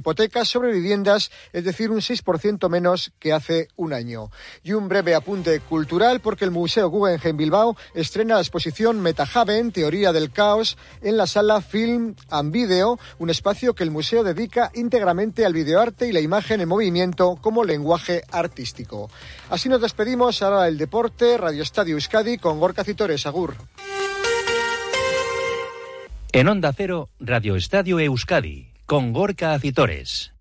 hipotecas sobre viviendas, es decir, un 6% menos que hace un año. Y un breve apunte cultural porque el Museo Guggenheim Bilbao estrena la exposición Metahaven, Teoría del Caos, en la sala Film and Video, un espacio que el museo dedica íntegramente al videoarte y la imagen en movimiento como lenguaje artístico. Así nos despedimos ahora del deporte, Radio Estadio Euskadi con Gorka Citores, Agur. En Onda Cero, Radio Estadio Euskadi con Gorka Acitores.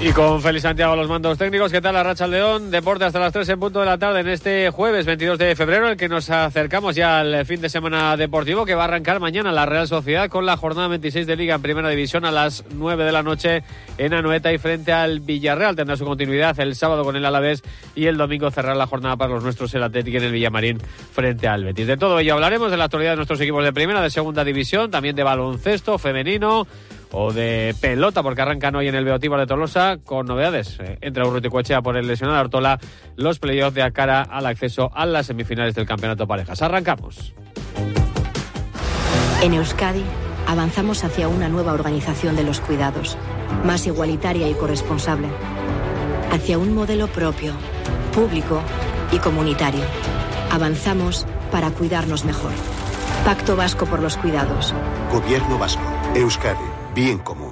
Y con Félix Santiago los mandos técnicos, ¿qué tal la Racha León? Deporte hasta las 3 en punto de la tarde en este jueves 22 de febrero, el que nos acercamos ya al fin de semana deportivo que va a arrancar mañana la Real Sociedad con la jornada 26 de Liga en Primera División a las 9 de la noche en Anoeta y frente al Villarreal. Tendrá su continuidad el sábado con el Alavés y el domingo cerrar la jornada para los nuestros el Atlético en el Villamarín frente al Betis. De todo ello hablaremos de la actualidad de nuestros equipos de Primera, de Segunda División, también de baloncesto femenino o de pelota, porque arrancan hoy en el Beotíbar de Tolosa con novedades. Eh, entra Urruticoechea por el lesionado Artola, los playoffs de cara al acceso a las semifinales del Campeonato Parejas. Arrancamos. En Euskadi avanzamos hacia una nueva organización de los cuidados, más igualitaria y corresponsable, hacia un modelo propio, público y comunitario. Avanzamos para cuidarnos mejor. Pacto Vasco por los Cuidados. Gobierno Vasco. Euskadi. Bien común.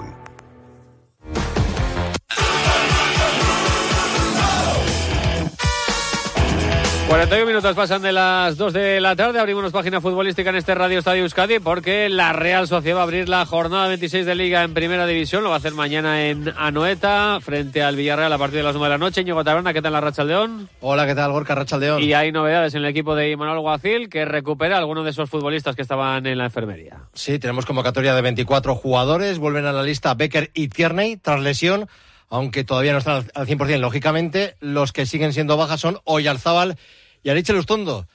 41 minutos pasan de las 2 de la tarde. Abrimos página futbolística en este Radio Estadio Euskadi porque la Real Sociedad va a abrir la jornada 26 de Liga en Primera División. Lo va a hacer mañana en Anoeta frente al Villarreal a partir de las 9 de la noche. Ñigo Taberna, ¿qué tal la Racha León? Hola, ¿qué tal Gorka Racha León? Y hay novedades en el equipo de Imanol Guacil que recupera a algunos de esos futbolistas que estaban en la enfermería. Sí, tenemos convocatoria de 24 jugadores. Vuelven a la lista Becker y Tierney tras lesión aunque todavía no están al 100%. Lógicamente, los que siguen siendo bajas son Oyarzábal y Ariche Lustondo.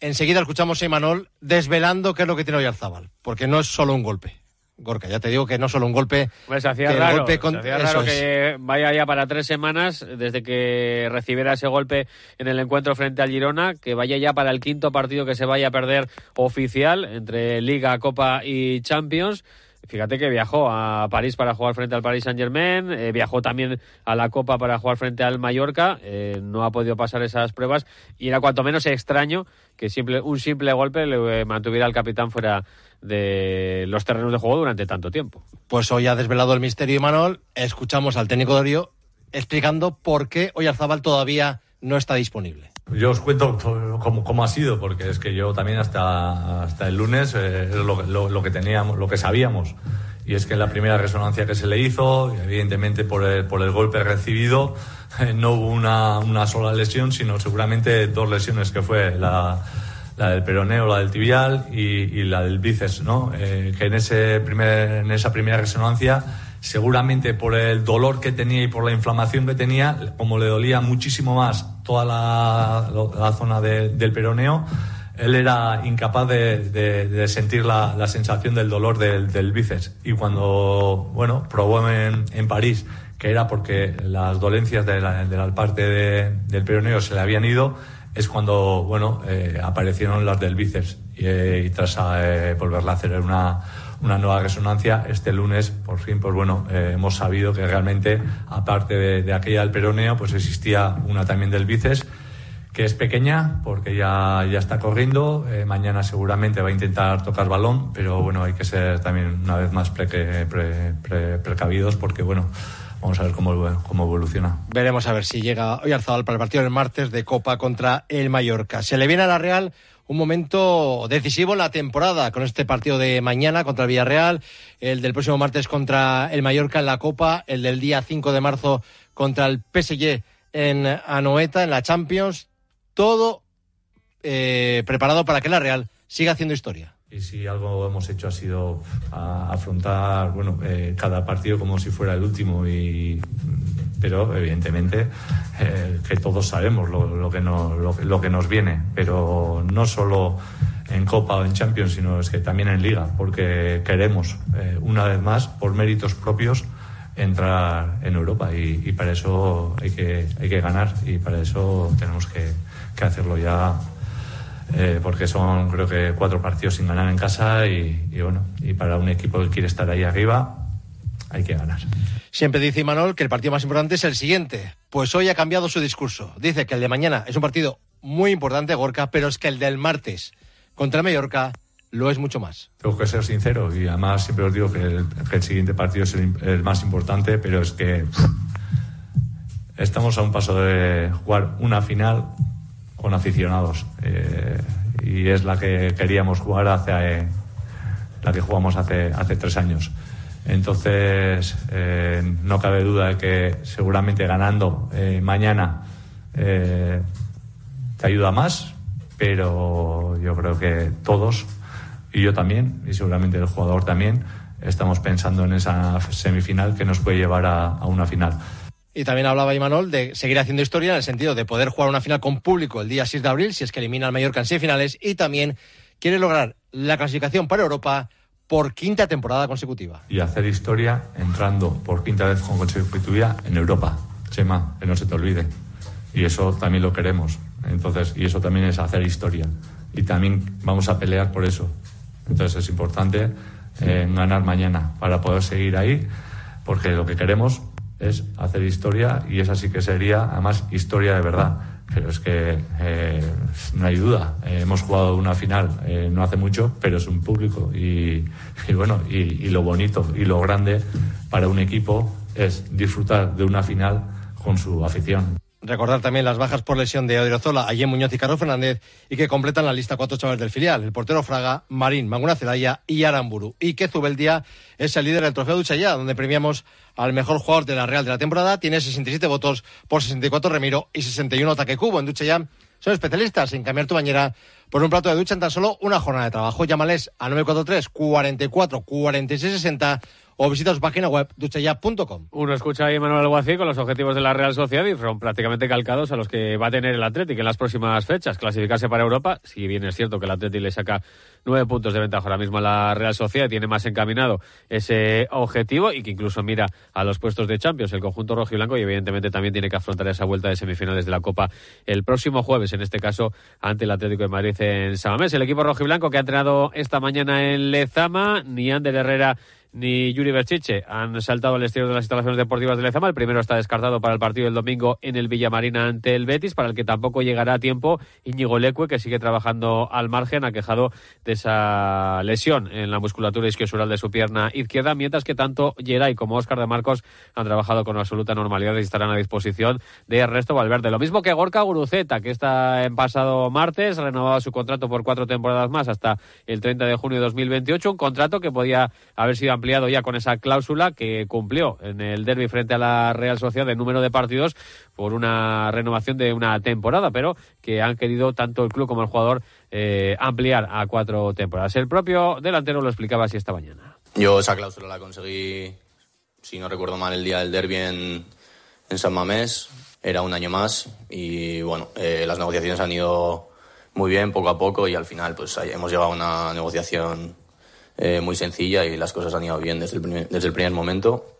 Enseguida escuchamos a Imanol desvelando qué es lo que tiene Oyarzábal, porque no es solo un golpe. Gorka, ya te digo que no solo un golpe. Pues hacía que el raro, golpe con- se hacía raro que vaya ya para tres semanas desde que recibiera ese golpe en el encuentro frente al Girona, que vaya ya para el quinto partido que se vaya a perder oficial entre Liga, Copa y Champions. Fíjate que viajó a París para jugar frente al Paris Saint Germain, eh, viajó también a la Copa para jugar frente al Mallorca, eh, no ha podido pasar esas pruebas y era cuanto menos extraño que simple, un simple golpe le eh, mantuviera al capitán fuera de los terrenos de juego durante tanto tiempo. Pues hoy ha desvelado el misterio Imanol. Escuchamos al técnico de Orio explicando por qué Oyarzábal todavía no está disponible. Yo os cuento cómo, cómo ha sido, porque es que yo también hasta, hasta el lunes eh, lo, lo- lo que teníamos, lo que sabíamos. Y es que en la primera resonancia que se le hizo, evidentemente por el, por el golpe recibido, eh, no hubo una, una sola lesión, sino seguramente dos lesiones, que fue la, la del peroneo, la del tibial y, y la del bíceps, ¿no? Eh, que en, ese primer, en esa primera resonancia, seguramente por el dolor que tenía y por la inflamación que tenía, como le dolía muchísimo más toda la, la zona de- del peroneo, él era incapaz de, de- de sentir la, la sensación del dolor del, del bíceps. Y cuando, bueno, probó en, en París que era porque las dolencias de la, de la parte de- del peroneo se le habían ido, es cuando, bueno, eh, aparecieron las del bíceps. Y, eh, y tras eh, volverla a hacer una, una nueva resonancia, este lunes, por fin, pues bueno, eh, hemos sabido que realmente, aparte de, de aquella del peroneo, pues existía una también del bíceps que es pequeña porque ya, ya está corriendo. eh, mañana seguramente va a intentar tocar balón, pero bueno, hay que ser también una vez más pre- pre- pre- precavidos porque bueno, vamos a ver cómo, cómo evoluciona. Veremos a ver si llega Oyarzábal para el partido del martes de Copa contra el Mallorca. Se le viene a la Real un momento decisivo en la temporada con este partido de mañana contra el Villarreal, el del próximo martes contra el Mallorca en la Copa, el del día 5 de marzo contra el PSG en Anoeta, en la Champions. Todo eh, preparado para que la Real siga haciendo historia. Y si algo hemos hecho ha sido afrontar bueno, eh, cada partido como si fuera el último, y, pero evidentemente eh, que todos sabemos lo, que no- lo, que- lo que nos viene, pero no solo en Copa o en Champions, sino es que también en Liga, porque queremos, eh, una vez más, por méritos propios, entrar en Europa. Y, para eso hay que, hay que ganar. Y para eso tenemos que, hacerlo ya eh, porque son creo que cuatro partidos sin ganar en casa y, y, bueno y para un equipo que quiere estar ahí arriba hay que ganar. Siempre dice Imanol que el partido más importante es el siguiente. Pues hoy ha cambiado su discurso. Dice que el de mañana es un partido muy importante, Gorka, pero es que el del martes contra Mallorca lo es mucho más. Tengo que ser sincero y además siempre os digo que el, siguiente partido es el, más importante, pero es que estamos a un paso de jugar una final con aficionados eh, y es la que queríamos jugar hace la que jugamos hace hace tres años. Entonces, eh, no cabe duda de que seguramente ganando eh, mañana te ayuda más, pero yo creo que todos, y yo también, y seguramente el jugador también, estamos pensando en esa semifinal que nos puede llevar a, una final. Y también hablaba Imanol de seguir haciendo historia en el sentido de poder jugar una final con público el día 6 de abril, si es que elimina al Mallorca en semifinales, y también quiere lograr la clasificación para Europa por quinta temporada consecutiva. Y hacer historia entrando por quinta vez consecutiva en Europa. Chema, que no se te olvide. Y eso también lo queremos. Entonces, y eso también es hacer historia. Y también vamos a pelear por eso. Entonces es importante eh, ganar mañana para poder seguir ahí, porque lo que queremos es hacer historia y esa sí que sería, además, historia de verdad pero es que eh, no hay duda. Eh, hemos jugado una final eh, no hace mucho, pero es un público y, bueno, y, lo bonito y lo grande para un equipo es disfrutar de una final con su afición. Recordar también las bajas por lesión de Odriozola, Ayem Muñoz y Carlos Fernández y que completan la lista cuatro chavales del filial, el portero Fraga, Marín, Maguna Celaya y Aramburu. Y que Zubeldía es el líder del trofeo Duchaya, donde premiamos al mejor jugador de la Real de la temporada. Tiene 67 votos por 64 Remiro y 61 Ataque Cubo. En Duchaya son especialistas en cambiar tu bañera por un plato de ducha en tan solo una jornada de trabajo. Llámales a 943 44 46 60 o visita su página web duchaya.com. Uno escucha a Manuel Alguacil con los objetivos de la Real Sociedad y son prácticamente calcados a los que va a tener el Atlético en las próximas fechas. Clasificarse para Europa, si bien es cierto que el Atlético le saca nueve puntos de ventaja ahora mismo a la Real Sociedad, tiene más encaminado ese objetivo y que incluso mira a los puestos de Champions, el conjunto rojo y blanco, y evidentemente también tiene que afrontar esa vuelta de semifinales de la Copa el próximo jueves, en este caso ante el Atlético de Madrid en Samamés. El equipo rojo y blanco que ha entrenado esta mañana en Lezama, ni Ander Herrera ni Yuri Berchiche han saltado al exterior de las instalaciones deportivas de Lezama. El primero está descartado para el partido del domingo en el Villamarina ante el Betis, para el que tampoco llegará a tiempo Íñigo Leque, que sigue trabajando al margen, ha quejado de esa lesión en la musculatura isquiosural de su pierna izquierda, mientras que tanto Geray como Óscar de Marcos han trabajado con absoluta normalidad y estarán a disposición de Ernesto Valverde. Lo mismo que Gorka Guruceta, que está en pasado martes, renovado su contrato por cuatro temporadas más hasta el 30 de junio de 2028, un contrato que podía haber sido ampliado ya con esa cláusula que cumplió en el derby frente a la Real Sociedad de número de partidos por una renovación de una temporada, pero que han querido tanto el club como el jugador eh, ampliar a cuatro temporadas. El propio delantero lo explicaba así esta mañana. Yo esa cláusula la conseguí, si no recuerdo mal, el día del derby en, en San Mamés. Era un año más y bueno, eh, las negociaciones han ido muy bien poco a poco y al final pues hemos llegado a una negociación eh, muy sencilla y las cosas han ido bien desde el, primer, desde el primer momento.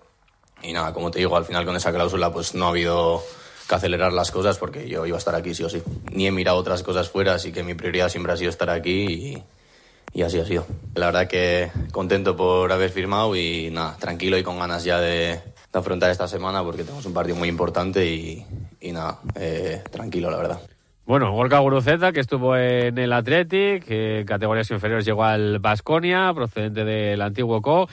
Y nada, como te digo, al final con esa cláusula pues no ha habido que acelerar las cosas porque yo iba a estar aquí sí o sí. Ni he mirado otras cosas fuera, así que mi prioridad siempre ha sido estar aquí y, así ha sido. La verdad que contento por haber firmado y nada, tranquilo y con ganas ya de, afrontar esta semana porque tenemos un partido muy importante y, nada, eh, tranquilo la verdad. Bueno, Gorka Guruceta, que estuvo en el Athletic, en categorías inferiores llegó al Basconia, procedente del antiguo Co.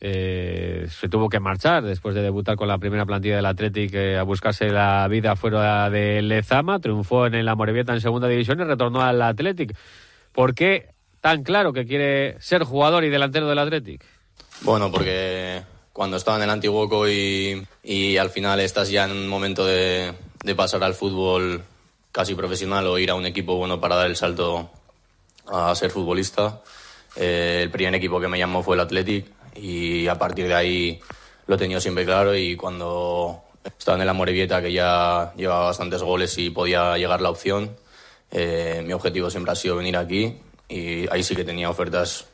Eh, se tuvo que marchar después de debutar con la primera plantilla del Athletic eh, a buscarse la vida fuera de Lezama. Triunfó en el Amorebieta en segunda división y retornó al Athletic. ¿Por qué tan claro que quiere ser jugador y delantero del Athletic? Bueno, porque cuando estaba en el antiguo Co y, al final estás ya en un momento de pasar al fútbol casi profesional o ir a un equipo bueno para dar el salto a ser futbolista. Eh, el primer equipo que me llamó fue el Athletic y a partir de ahí lo he tenido siempre claro y cuando estaba en el Amorebieta que ya llevaba bastantes goles y podía llegar la opción, eh, mi objetivo siempre ha sido venir aquí y ahí sí que tenía ofertas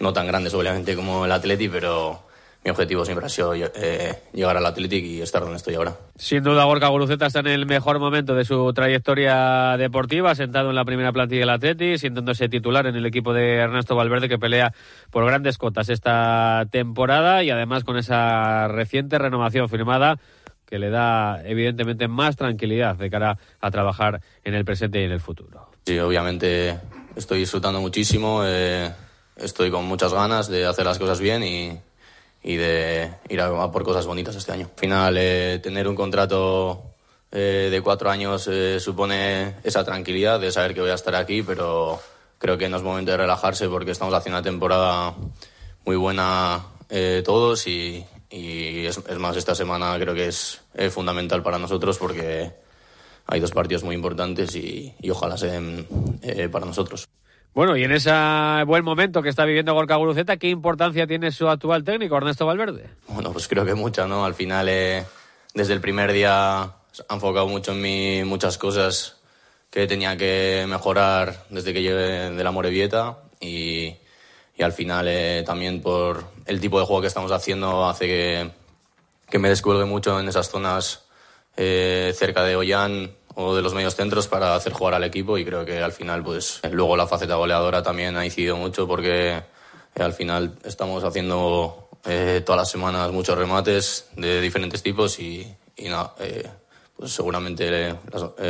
no tan grandes obviamente como el Athletic, pero mi objetivo siempre ha sido eh, llegar al Athletic y estar donde estoy ahora. Sin duda, Gorka Guruceta está en el mejor momento de su trayectoria deportiva, sentado en la primera plantilla del Athletic, sintiéndose titular en el equipo de Ernesto Valverde que pelea por grandes cotas esta temporada y además con esa reciente renovación firmada que le da evidentemente más tranquilidad de cara a trabajar en el presente y en el futuro. Sí, obviamente estoy disfrutando muchísimo, eh, estoy con muchas ganas de hacer las cosas bien y, y de ir a, por cosas bonitas este año. Al final, eh, tener un contrato eh, de cuatro años eh, supone esa tranquilidad de saber que voy a estar aquí, pero creo que no es momento de relajarse porque estamos haciendo una temporada muy buena todos y, es, más, esta semana creo que es fundamental para nosotros porque hay dos partidos muy importantes y, y ojalá sean para nosotros. Bueno, y en ese buen momento que está viviendo Gorka Guruceta, ¿qué importancia tiene su actual técnico, Ernesto Valverde? Bueno, pues creo que mucha, ¿no? Al final, eh, desde el primer día ha enfocado mucho en mí muchas cosas que tenía que mejorar desde que llegué de la Morevieta y, y al final eh, también por el tipo de juego que estamos haciendo hace que, que me descuelgue mucho en esas zonas eh, cerca de Ollán o de los medios centros para hacer jugar al equipo y creo que al final pues luego la faceta goleadora también ha incidido mucho porque eh, al final estamos haciendo eh, todas las semanas muchos remates de diferentes tipos y, nada, eh, pues seguramente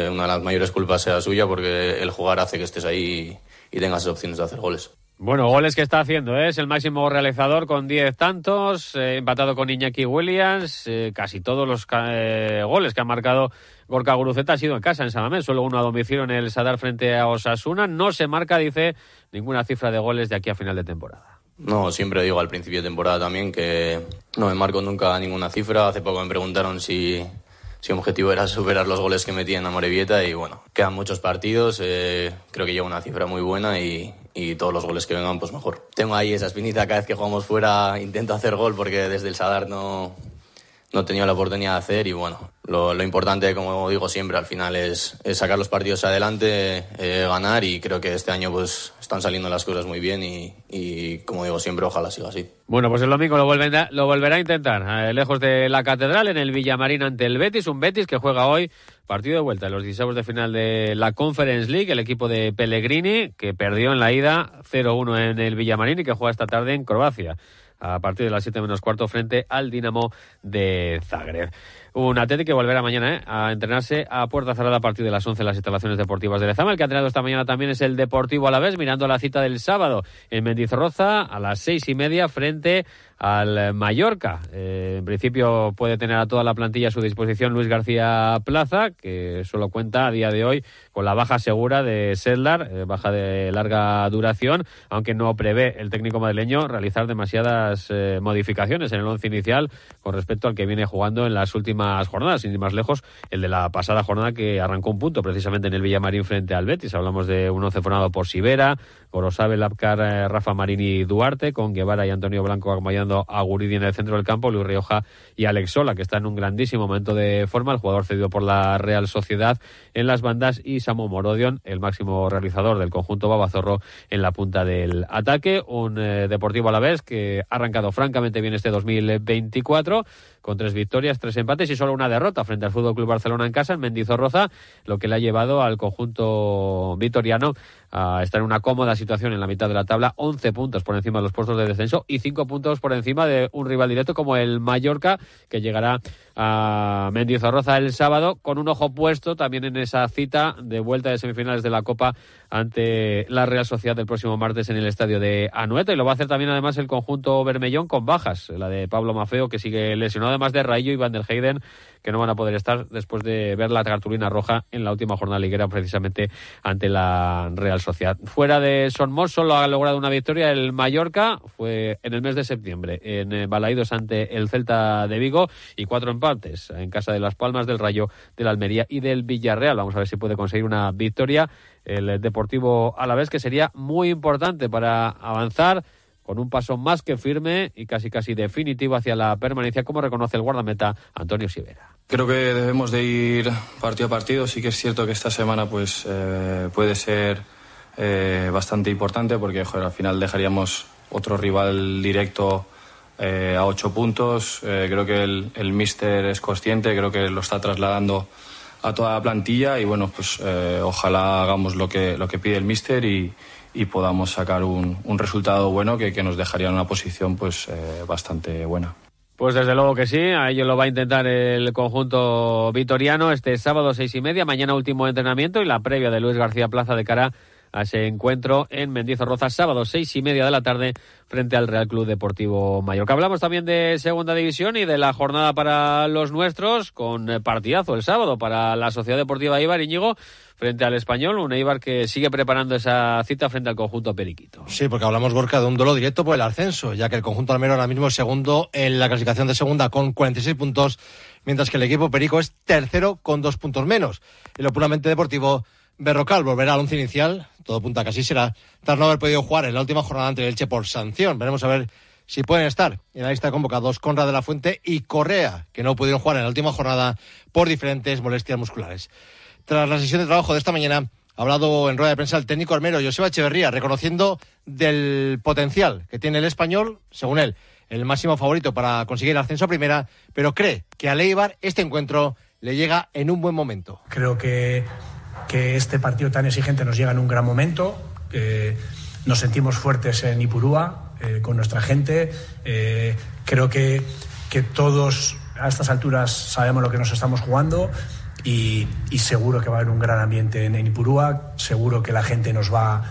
una de las mayores culpas sea suya porque el jugar hace que estés ahí y, y tengas opciones de hacer goles. Bueno, goles que está haciendo, ¿eh? es el máximo realizador con 10 tantos, eh, empatado con Iñaki Williams, eh, casi todos los goles que ha marcado Gorka Guruceta ha sido en casa en Samamés, solo uno a domicilio en el Sadar frente a Osasuna, no se marca, dice, ninguna cifra de goles de aquí a final de temporada. No, siempre digo al principio de temporada también que no me marco nunca ninguna cifra, hace poco me preguntaron si mi objetivo era superar los goles que metí en Amorebieta y bueno, quedan muchos partidos, eh, creo que llevo una cifra muy buena y, y, todos los goles que vengan pues mejor. Tengo ahí esa espinita cada vez que jugamos fuera intento hacer gol porque desde el Sadar no, no he tenido la oportunidad de hacer y bueno, lo, importante, como digo siempre, al final es, sacar los partidos adelante, eh, ganar y creo que este año pues están saliendo las cosas muy bien y, y como digo siempre, ojalá siga así. Bueno, pues el domingo lo, volverá, lo volverá a intentar, eh, lejos de la Catedral, en el Villamarín ante el Betis, un Betis que juega hoy partido de vuelta en los 16 de final de la Conference League, el equipo de Pellegrini, que perdió en la ida 0-1 en el Villamarín y que juega esta tarde en Croacia a partir de las 7 menos cuarto frente al Dinamo de Zagreb. Un Atlético que volverá mañana ¿eh? a entrenarse a puerta cerrada a partir de las 11 en las instalaciones deportivas de Lezama. El que ha entrenado esta mañana también es el Deportivo a la vez, mirando la cita del sábado en Mendizorroza a las seis y media frente al Mallorca. Eh, en principio puede tener a toda la plantilla a su disposición Luis García Plaza, que solo cuenta a día de hoy con la baja segura de Sedlar, eh, baja de larga duración, aunque no prevé el técnico madrileño realizar demasiadas modificaciones en el once inicial con respecto al que viene jugando en las últimas jornadas, sin ir más lejos, el de la pasada jornada que arrancó un punto precisamente en el Villamarín frente al Betis. Hablamos de un once formado por Sibera, Gorosabel, Lapcar, eh, Rafa Marini Duarte, con Guevara y Antonio Blanco acompañando a Guridi en el centro del campo, Luis Rioja y Alex Sola, que está en un grandísimo momento de forma, el jugador cedido por la Real Sociedad en las bandas, y Samu Morodion, el máximo realizador del conjunto Babazorro en la punta del ataque. Un eh, Deportivo a la vez que ha arrancado francamente bien este 2024 con tres victorias, tres empates y solo una derrota frente al Fútbol Club Barcelona en casa en Mendizorroza, lo que le ha llevado al conjunto vitoriano a estar en una cómoda situación en la mitad de la tabla, 11 puntos por encima de los puestos de descenso y 5 puntos por encima de un rival directo como el Mallorca, que llegará a Mendizorroza el sábado con un ojo puesto también en esa cita de vuelta de semifinales de la Copa ante la Real Sociedad del próximo martes en el estadio de Anueta y lo va a hacer también además el conjunto Bermellón con bajas, la de Pablo Mafeo que sigue lesionado además de Rayo y Van der Heyden que no van a poder estar después de ver la cartulina roja en la última jornada liguera precisamente ante la Real Sociedad. Fuera de Son solo ha logrado una victoria el Mallorca, fue en el mes de septiembre en eh, Balaídos ante el Celta de Vigo y cuatro empates en casa de Las Palmas, del Rayo, del Almería y del Villarreal. Vamos a ver si puede conseguir una victoria el Deportivo Alavés que sería muy importante para avanzar con un paso más que firme y casi casi definitivo hacia la permanencia, como reconoce el guardameta Antonio Sivera. Creo que debemos de ir partido a partido. Sí que es cierto que esta semana pues eh, puede ser eh, bastante importante porque al final dejaríamos otro rival directo a ocho puntos. creo que el, el míster es consciente, creo que lo está trasladando a toda la plantilla y bueno, pues ojalá hagamos lo que, lo que pide el míster y, y podamos sacar un, un resultado bueno que, que, nos dejaría en una posición pues bastante buena. Pues desde luego que sí, a ello lo va a intentar el conjunto vitoriano este sábado seis y media, mañana último entrenamiento y la previa de Luis García Plaza de cara a ese encuentro en Mendizorroza, sábado seis y media de la tarde frente al Real Club Deportivo Mallorca. Hablamos también de Segunda División y de la jornada para los nuestros, con partidazo el sábado para la Sociedad Deportiva Ibar Íñigo frente al Español, un Eibar que sigue preparando esa cita frente al conjunto Periquito. Sí, porque hablamos, Borca, de un duelo directo por el ascenso, ya que el conjunto almero ahora mismo es segundo en la clasificación de segunda con 46 puntos, mientras que el equipo Perico es tercero con dos puntos menos. En lo puramente deportivo, Berrocal volverá al once inicial, todo punta que así será, tras no haber podido jugar en la última jornada ante el Elche por sanción. Veremos a ver si pueden estar en la lista de convocados Conrad de la Fuente y Correa, que no pudieron jugar en la última jornada por diferentes molestias musculares. Tras la sesión de trabajo de esta mañana, ha hablado en rueda de prensa el técnico armero Joseba Echeverría, reconociendo del potencial que tiene el español, según él, el máximo favorito para conseguir el ascenso a primera, pero cree que a Leibar este encuentro le llega en un buen momento. Creo que que este partido tan exigente nos llega en un gran momento. nos sentimos fuertes en Ipurúa eh, con nuestra gente. Eh, creo que, que, todos a estas alturas sabemos lo que nos estamos jugando y, seguro que va a haber un gran ambiente en, Ipurúa. Seguro que la gente nos va,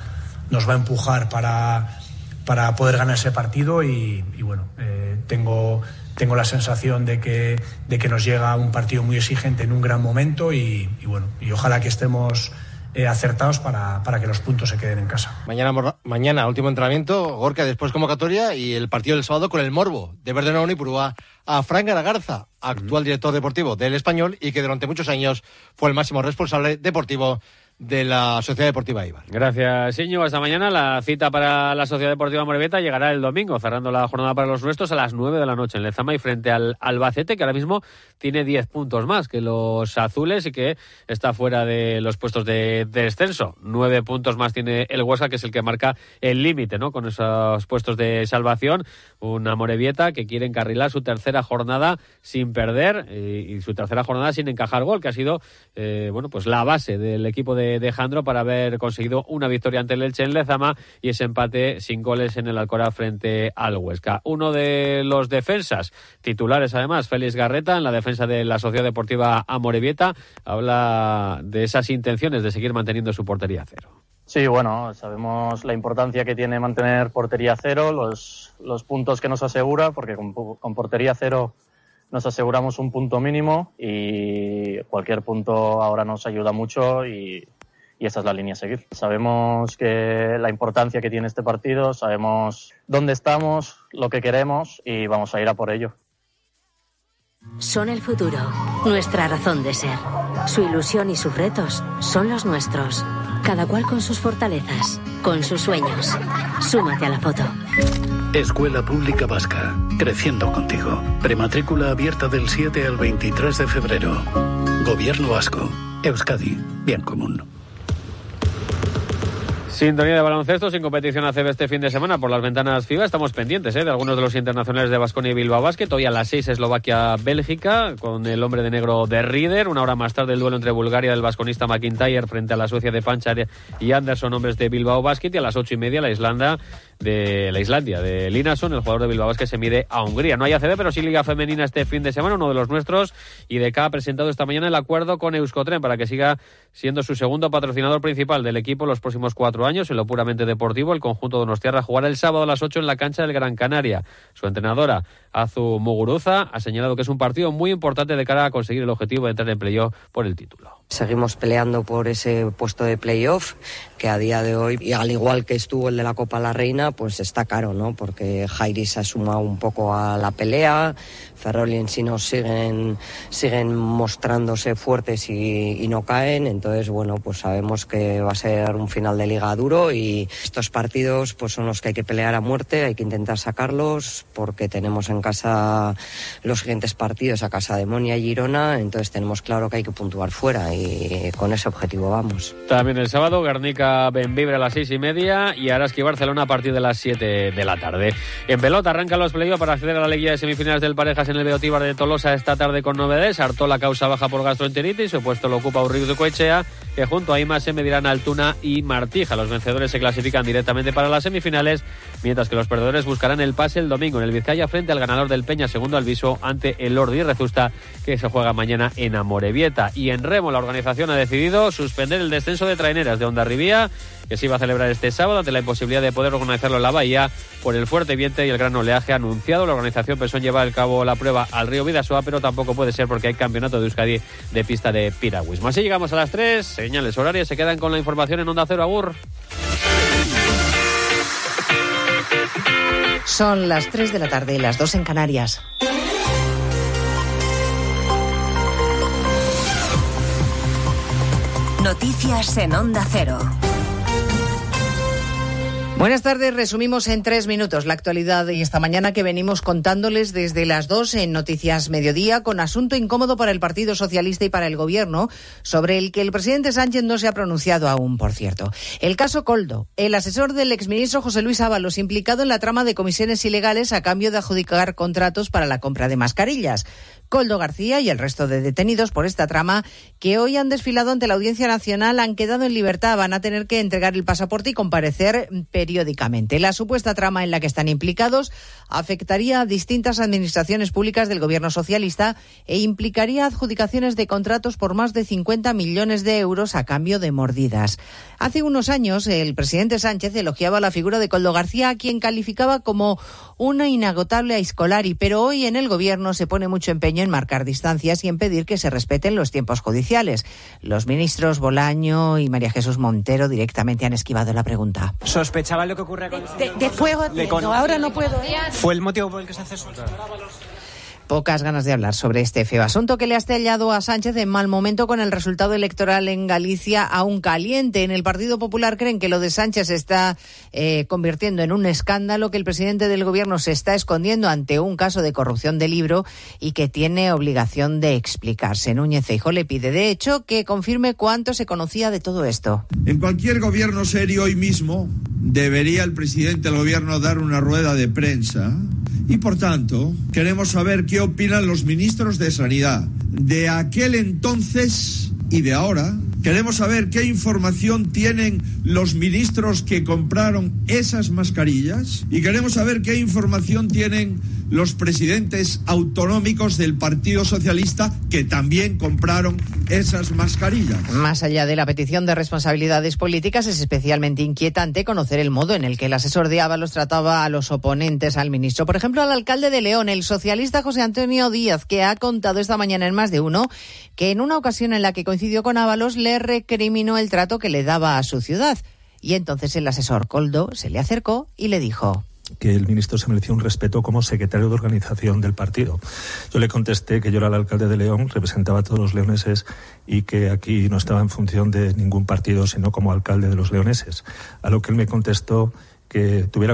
nos va a empujar para, para poder ganar ese partido y, bueno, eh, tengo tengo la sensación de que, de que nos llega un partido muy exigente en un gran momento y, bueno, y ojalá que estemos eh, acertados para, para, que los puntos se queden en casa. Mañana, mañana último entrenamiento, Gorka después convocatoria y el partido del sábado con el Morbo de Verde y Purúa a Frank Garagarza, actual director deportivo del Español y que durante muchos años fue el máximo responsable deportivo de la Sociedad Deportiva Ibar. Gracias, Iñigo. Hasta mañana. La cita para la Sociedad Deportiva Morevieta llegará el domingo, cerrando la jornada para los nuestros a las 9 de la noche en Lezama y frente al Albacete, que ahora mismo tiene 10 puntos más que los azules y que está fuera de los puestos de, descenso. 9 puntos más tiene el Huesca, que es el que marca el límite, ¿no? Con esos puestos de salvación. Una Morevieta que quiere encarrilar su tercera jornada sin perder y, su tercera jornada sin encajar gol, que ha sido, eh, bueno, pues la base del equipo de de, para haber conseguido una victoria ante el Elche en Lezama y ese empate sin goles en el Alcora frente al Huesca. Uno de los defensas titulares, además, Félix Garreta, en la defensa de la Sociedad Deportiva Amorebieta, habla de esas intenciones de seguir manteniendo su portería cero. Sí, bueno, sabemos la importancia que tiene mantener portería cero, los, los puntos que nos asegura, porque con, con portería cero nos aseguramos un punto mínimo y cualquier punto ahora nos ayuda mucho y, y esa es la línea a seguir. Sabemos que la importancia que tiene este partido, sabemos dónde estamos, lo que queremos y vamos a ir a por ello. Son el futuro, nuestra razón de ser. Su ilusión y sus retos son los nuestros. Cada cual con sus fortalezas, con sus sueños. Súmate a la foto. Escuela Pública Vasca, creciendo contigo. Prematrícula abierta del 7 al 23 de febrero. Gobierno Vasco. Euskadi, bien común. Sintonía de baloncesto sin competición ACB este fin de semana por las ventanas FIBA. Estamos pendientes ¿eh? de algunos de los internacionales de Basconia y Bilbao Basket. Hoy a las 6 Eslovaquia-Bélgica con el hombre de negro de Rieder. Una hora más tarde el duelo entre Bulgaria del vasconista McIntyre frente a la Suecia de Panchar y Anderson, hombres de Bilbao Basket. Y a las ocho y media la Islanda de la Islandia, de Linason, el jugador de Bilbao que se mide a Hungría. No hay ACB, pero sí Liga Femenina este fin de semana, uno de los nuestros. Y de ha presentado esta mañana el acuerdo con Euskotren para que siga siendo su segundo patrocinador principal del equipo los próximos cuatro años en lo puramente deportivo. El conjunto de Donostiarra jugará el sábado a las 8 en la cancha del Gran Canaria. Su entrenadora, Azu Muguruza, ha señalado que es un partido muy importante de cara a conseguir el objetivo de entrar en playoff por el título. Seguimos peleando por ese puesto de playoff, que a día de hoy, y al igual que estuvo el de la Copa La Reina, pues está caro, ¿no? Porque Jairi se ha sumado un poco a la pelea, Ferrol y Ensino siguen, siguen mostrándose fuertes y, y no caen. Entonces, bueno, pues sabemos que va a ser un final de liga duro y estos partidos pues son los que hay que pelear a muerte, hay que intentar sacarlos porque tenemos en casa los siguientes partidos a casa de Monia y Girona, entonces tenemos claro que hay que puntuar fuera y con ese objetivo vamos. También el sábado, Guernica Benvibre a las seis y media y Araski Barcelona a partir de las siete de la tarde. En pelota arrancan los playoffs para acceder a la liguilla de semifinales del Parejas en el Beotíbar de Tolosa esta tarde con novedades. la causa baja por gastroenteritis, su puesto lo ocupa Urrico de Coechea, que junto a Ima se medirán Altuna y Martija. Los vencedores se clasifican directamente para las semifinales, mientras que los perdedores buscarán el pase el domingo en el Vizcaya frente al ganador del Peña, segundo Alviso, ante el Lordi Rezusta, que se juega mañana en Amorebieta. Y en Remo, la organización ha decidido suspender el descenso de traineras de Rivía que se iba a celebrar este sábado ante la imposibilidad de poder organizarlo en la bahía por el fuerte viento y el gran oleaje anunciado. La organización pensó en llevar a cabo la prueba al río Vidasoa, pero tampoco puede ser porque hay campeonato de Euskadi de pista de piragüismo. Así llegamos a las 3, señales horarias, se quedan con la información en Onda Cero Agur. Son las 3 de la tarde, las 2 en Canarias. Noticias en Onda Cero. Buenas tardes, resumimos en tres minutos la actualidad de esta mañana que venimos contándoles desde las dos en Noticias Mediodía con asunto incómodo para el Partido Socialista y para el Gobierno, sobre el que el presidente Sánchez no se ha pronunciado aún, por cierto. El caso Coldo, el asesor del exministro José Luis Ábalos, implicado en la trama de comisiones ilegales a cambio de adjudicar contratos para la compra de mascarillas. Coldo García y el resto de detenidos por esta trama que hoy han desfilado ante la Audiencia Nacional han quedado en libertad. Van a tener que entregar el pasaporte y comparecer periódicamente. La supuesta trama en la que están implicados afectaría a distintas administraciones públicas del gobierno socialista e implicaría adjudicaciones de contratos por más de 50 millones de euros a cambio de mordidas. Hace unos años el presidente Sánchez elogiaba la figura de Coldo García, a quien calificaba como una inagotable a Escolari, pero hoy en el gobierno se pone mucho empeño en marcar distancias y en pedir que se respeten los tiempos judiciales. Los ministros Bolaño y María Jesús Montero directamente han esquivado la pregunta. ¿Sospechaba lo que ocurre con de, de fuego? No, ahora no puedo. ¿Fue el motivo por el que se hace eso? Pocas ganas de hablar sobre este feo asunto que le ha estallado a Sánchez en mal momento con el resultado electoral en Galicia aún caliente. En el Partido Popular creen que lo de Sánchez se está eh, convirtiendo en un escándalo, que el presidente del gobierno se está escondiendo ante un caso de corrupción de libro y que tiene obligación de explicarse. Núñez Feijóo le pide, de hecho, que confirme cuánto se conocía de todo esto. En cualquier gobierno serio hoy mismo debería el presidente del gobierno dar una rueda de prensa y por tanto queremos saber qué opinan los ministros de Sanidad de aquel entonces y de ahora. Queremos saber qué información tienen los ministros que compraron esas mascarillas y queremos saber qué información tienen los presidentes autonómicos del Partido Socialista que también compraron esas mascarillas. Más allá de la petición de responsabilidades políticas, es especialmente inquietante conocer el modo en el que el asesor de Ábalos trataba a los oponentes al ministro. Por ejemplo, al alcalde de León, el socialista José Antonio Díaz, que ha contado esta mañana en más de uno que en una ocasión en la que coincidió con Ábalos le recriminó el trato que le daba a su ciudad. Y entonces el asesor Coldo se le acercó y le dijo que el ministro se merecía un respeto como secretario de organización del partido. Yo le contesté que yo era el alcalde de León, representaba a todos los leoneses y que aquí no estaba en función de ningún partido, sino como alcalde de los leoneses. A lo que él me contestó que tuviera